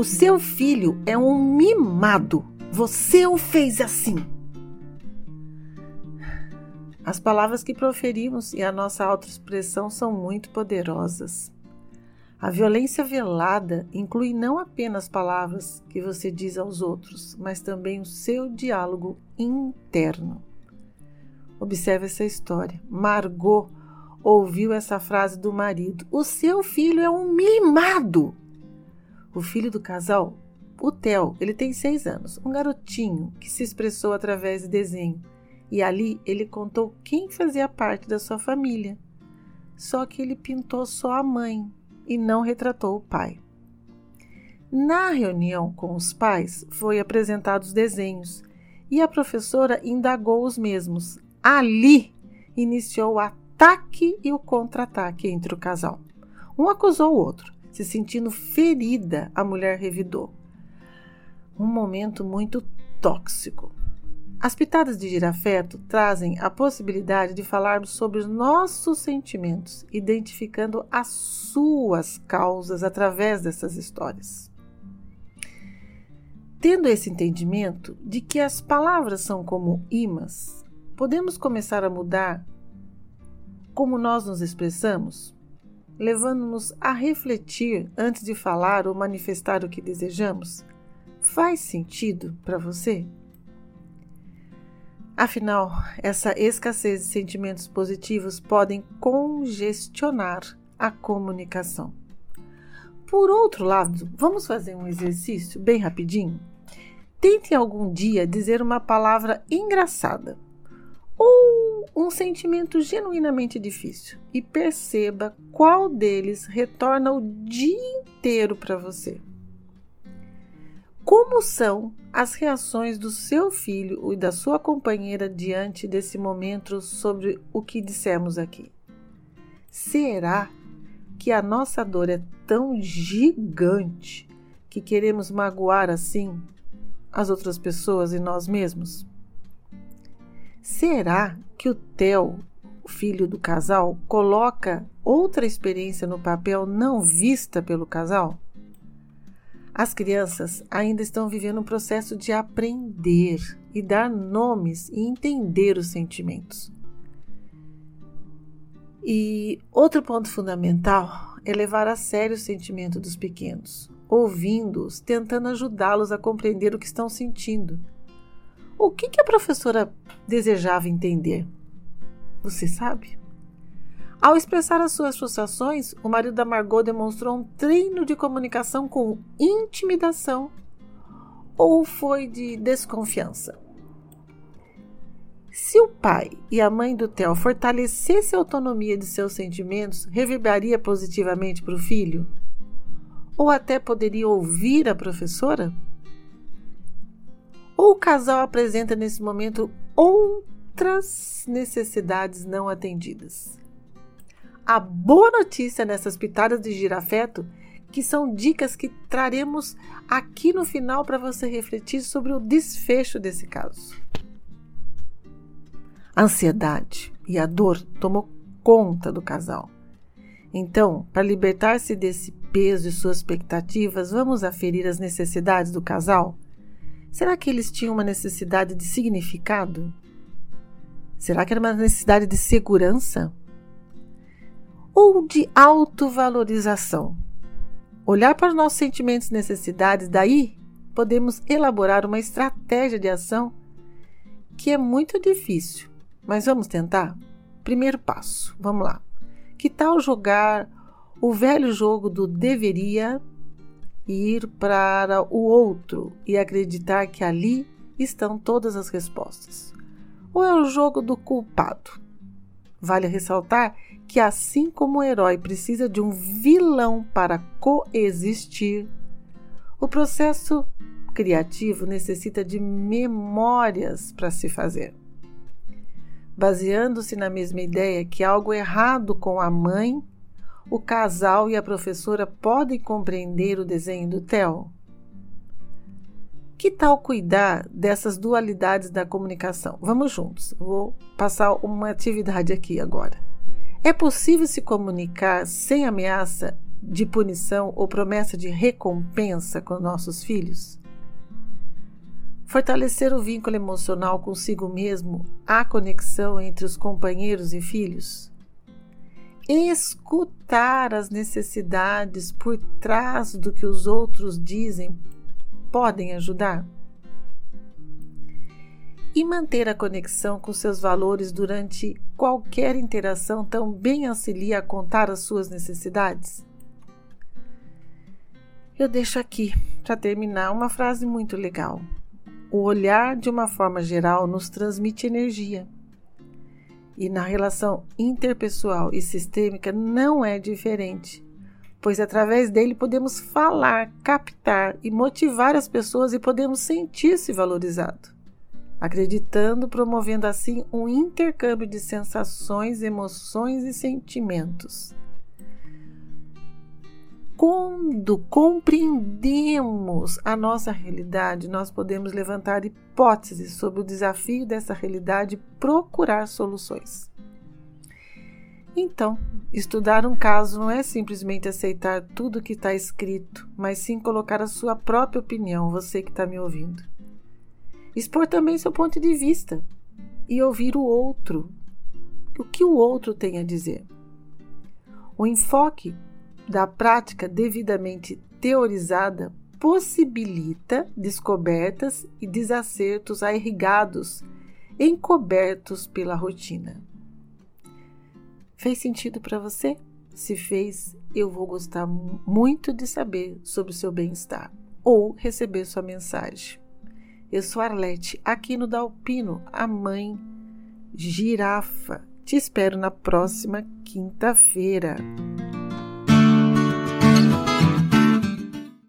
O seu filho é um mimado. Você o fez assim. As palavras que proferimos e a nossa autoexpressão são muito poderosas. A violência velada inclui não apenas palavras que você diz aos outros, mas também o seu diálogo interno. Observe essa história. Margot ouviu essa frase do marido: O seu filho é um mimado. O filho do casal, o Theo, ele tem seis anos, um garotinho que se expressou através de desenho. E ali ele contou quem fazia parte da sua família. Só que ele pintou só a mãe, e não retratou o pai. Na reunião com os pais, foi apresentados os desenhos e a professora indagou os mesmos. Ali iniciou o ataque e o contra-ataque entre o casal. Um acusou o outro. Se sentindo ferida, a mulher revidou. Um momento muito tóxico. As pitadas de girafeto trazem a possibilidade de falarmos sobre os nossos sentimentos, identificando as suas causas através dessas histórias. Tendo esse entendimento de que as palavras são como imãs, podemos começar a mudar como nós nos expressamos, levando-nos a refletir antes de falar ou manifestar o que desejamos? Faz sentido para você? Afinal, essa escassez de sentimentos positivos podem congestionar a comunicação. Por outro lado, vamos fazer um exercício bem rapidinho? Tente algum dia dizer uma palavra engraçada um sentimento genuinamente difícil e perceba qual deles retorna o dia inteiro para você. Como são as reações do seu filho e da sua companheira diante desse momento sobre o que dissemos aqui? Será que a nossa dor é tão gigante que queremos magoar assim as outras pessoas e nós mesmos? Será que o Theo, o filho do casal, coloca outra experiência no papel não vista pelo casal? As crianças ainda estão vivendo um processo de aprender e dar nomes e entender os sentimentos. E outro ponto fundamental é levar a sério o sentimento dos pequenos, ouvindo-os, tentando ajudá-los a compreender o que estão sentindo. O que, que a professora desejava entender? Você sabe? Ao expressar as suas frustrações, o marido da Margot demonstrou um treino de comunicação com intimidação ou foi de desconfiança. Se o pai e a mãe do Theo fortalecessem a autonomia de seus sentimentos, reverberaria positivamente para o filho? Ou até poderia ouvir a professora? Ou o casal apresenta nesse momento outras necessidades não atendidas? A boa notícia nessas pitadas de girafeto que são dicas que traremos aqui no final para você refletir sobre o desfecho desse caso. A ansiedade e a dor tomou conta do casal. Então, para libertar-se desse peso e suas expectativas, vamos aferir as necessidades do casal? Será que eles tinham uma necessidade de significado? Será que era uma necessidade de segurança? ou de autovalorização. Olhar para os nossos sentimentos e necessidades, daí podemos elaborar uma estratégia de ação que é muito difícil, mas vamos tentar? Primeiro passo, vamos lá. Que tal jogar o velho jogo do deveria ir para o outro e acreditar que ali estão todas as respostas? Ou é o jogo do culpado? Vale ressaltar que, assim como o herói precisa de um vilão para coexistir, o processo criativo necessita de memórias para se fazer. Baseando-se na mesma ideia que algo errado com a mãe, o casal e a professora podem compreender o desenho do Theo? Que tal cuidar dessas dualidades da comunicação? Vamos juntos. Vou passar uma atividade aqui agora. É possível se comunicar sem ameaça de punição ou promessa de recompensa com nossos filhos? Fortalecer o vínculo emocional consigo mesmo, a conexão entre os companheiros e filhos? Escutar as necessidades por trás do que os outros dizem podem ajudar? E manter a conexão com seus valores durante qualquer interação também auxilia a contar as suas necessidades? Eu deixo aqui, para terminar, uma frase muito legal. O olhar, de uma forma geral, nos transmite energia. E na relação interpessoal e sistêmica não é diferente, pois através dele podemos falar, captar e motivar as pessoas e podemos sentir-se valorizado, acreditando, promovendo assim um intercâmbio de sensações, emoções e sentimentos quando compreendemos a nossa realidade, nós podemos levantar hipóteses sobre o desafio dessa realidade e procurar soluções. Então, estudar um caso não é simplesmente aceitar tudo que está escrito, mas sim colocar a sua própria opinião, você que está me ouvindo. Expor também seu ponto de vista e ouvir o outro, o que o outro tem a dizer. O enfoque da prática devidamente teorizada possibilita descobertas e desacertos irrigados, encobertos pela rotina. Fez sentido para você? Se fez, eu vou gostar muito de saber sobre o seu bem-estar ou receber sua mensagem. Eu sou Arlete, aqui no Dalpino, a mãe girafa. Te espero na próxima quinta-feira.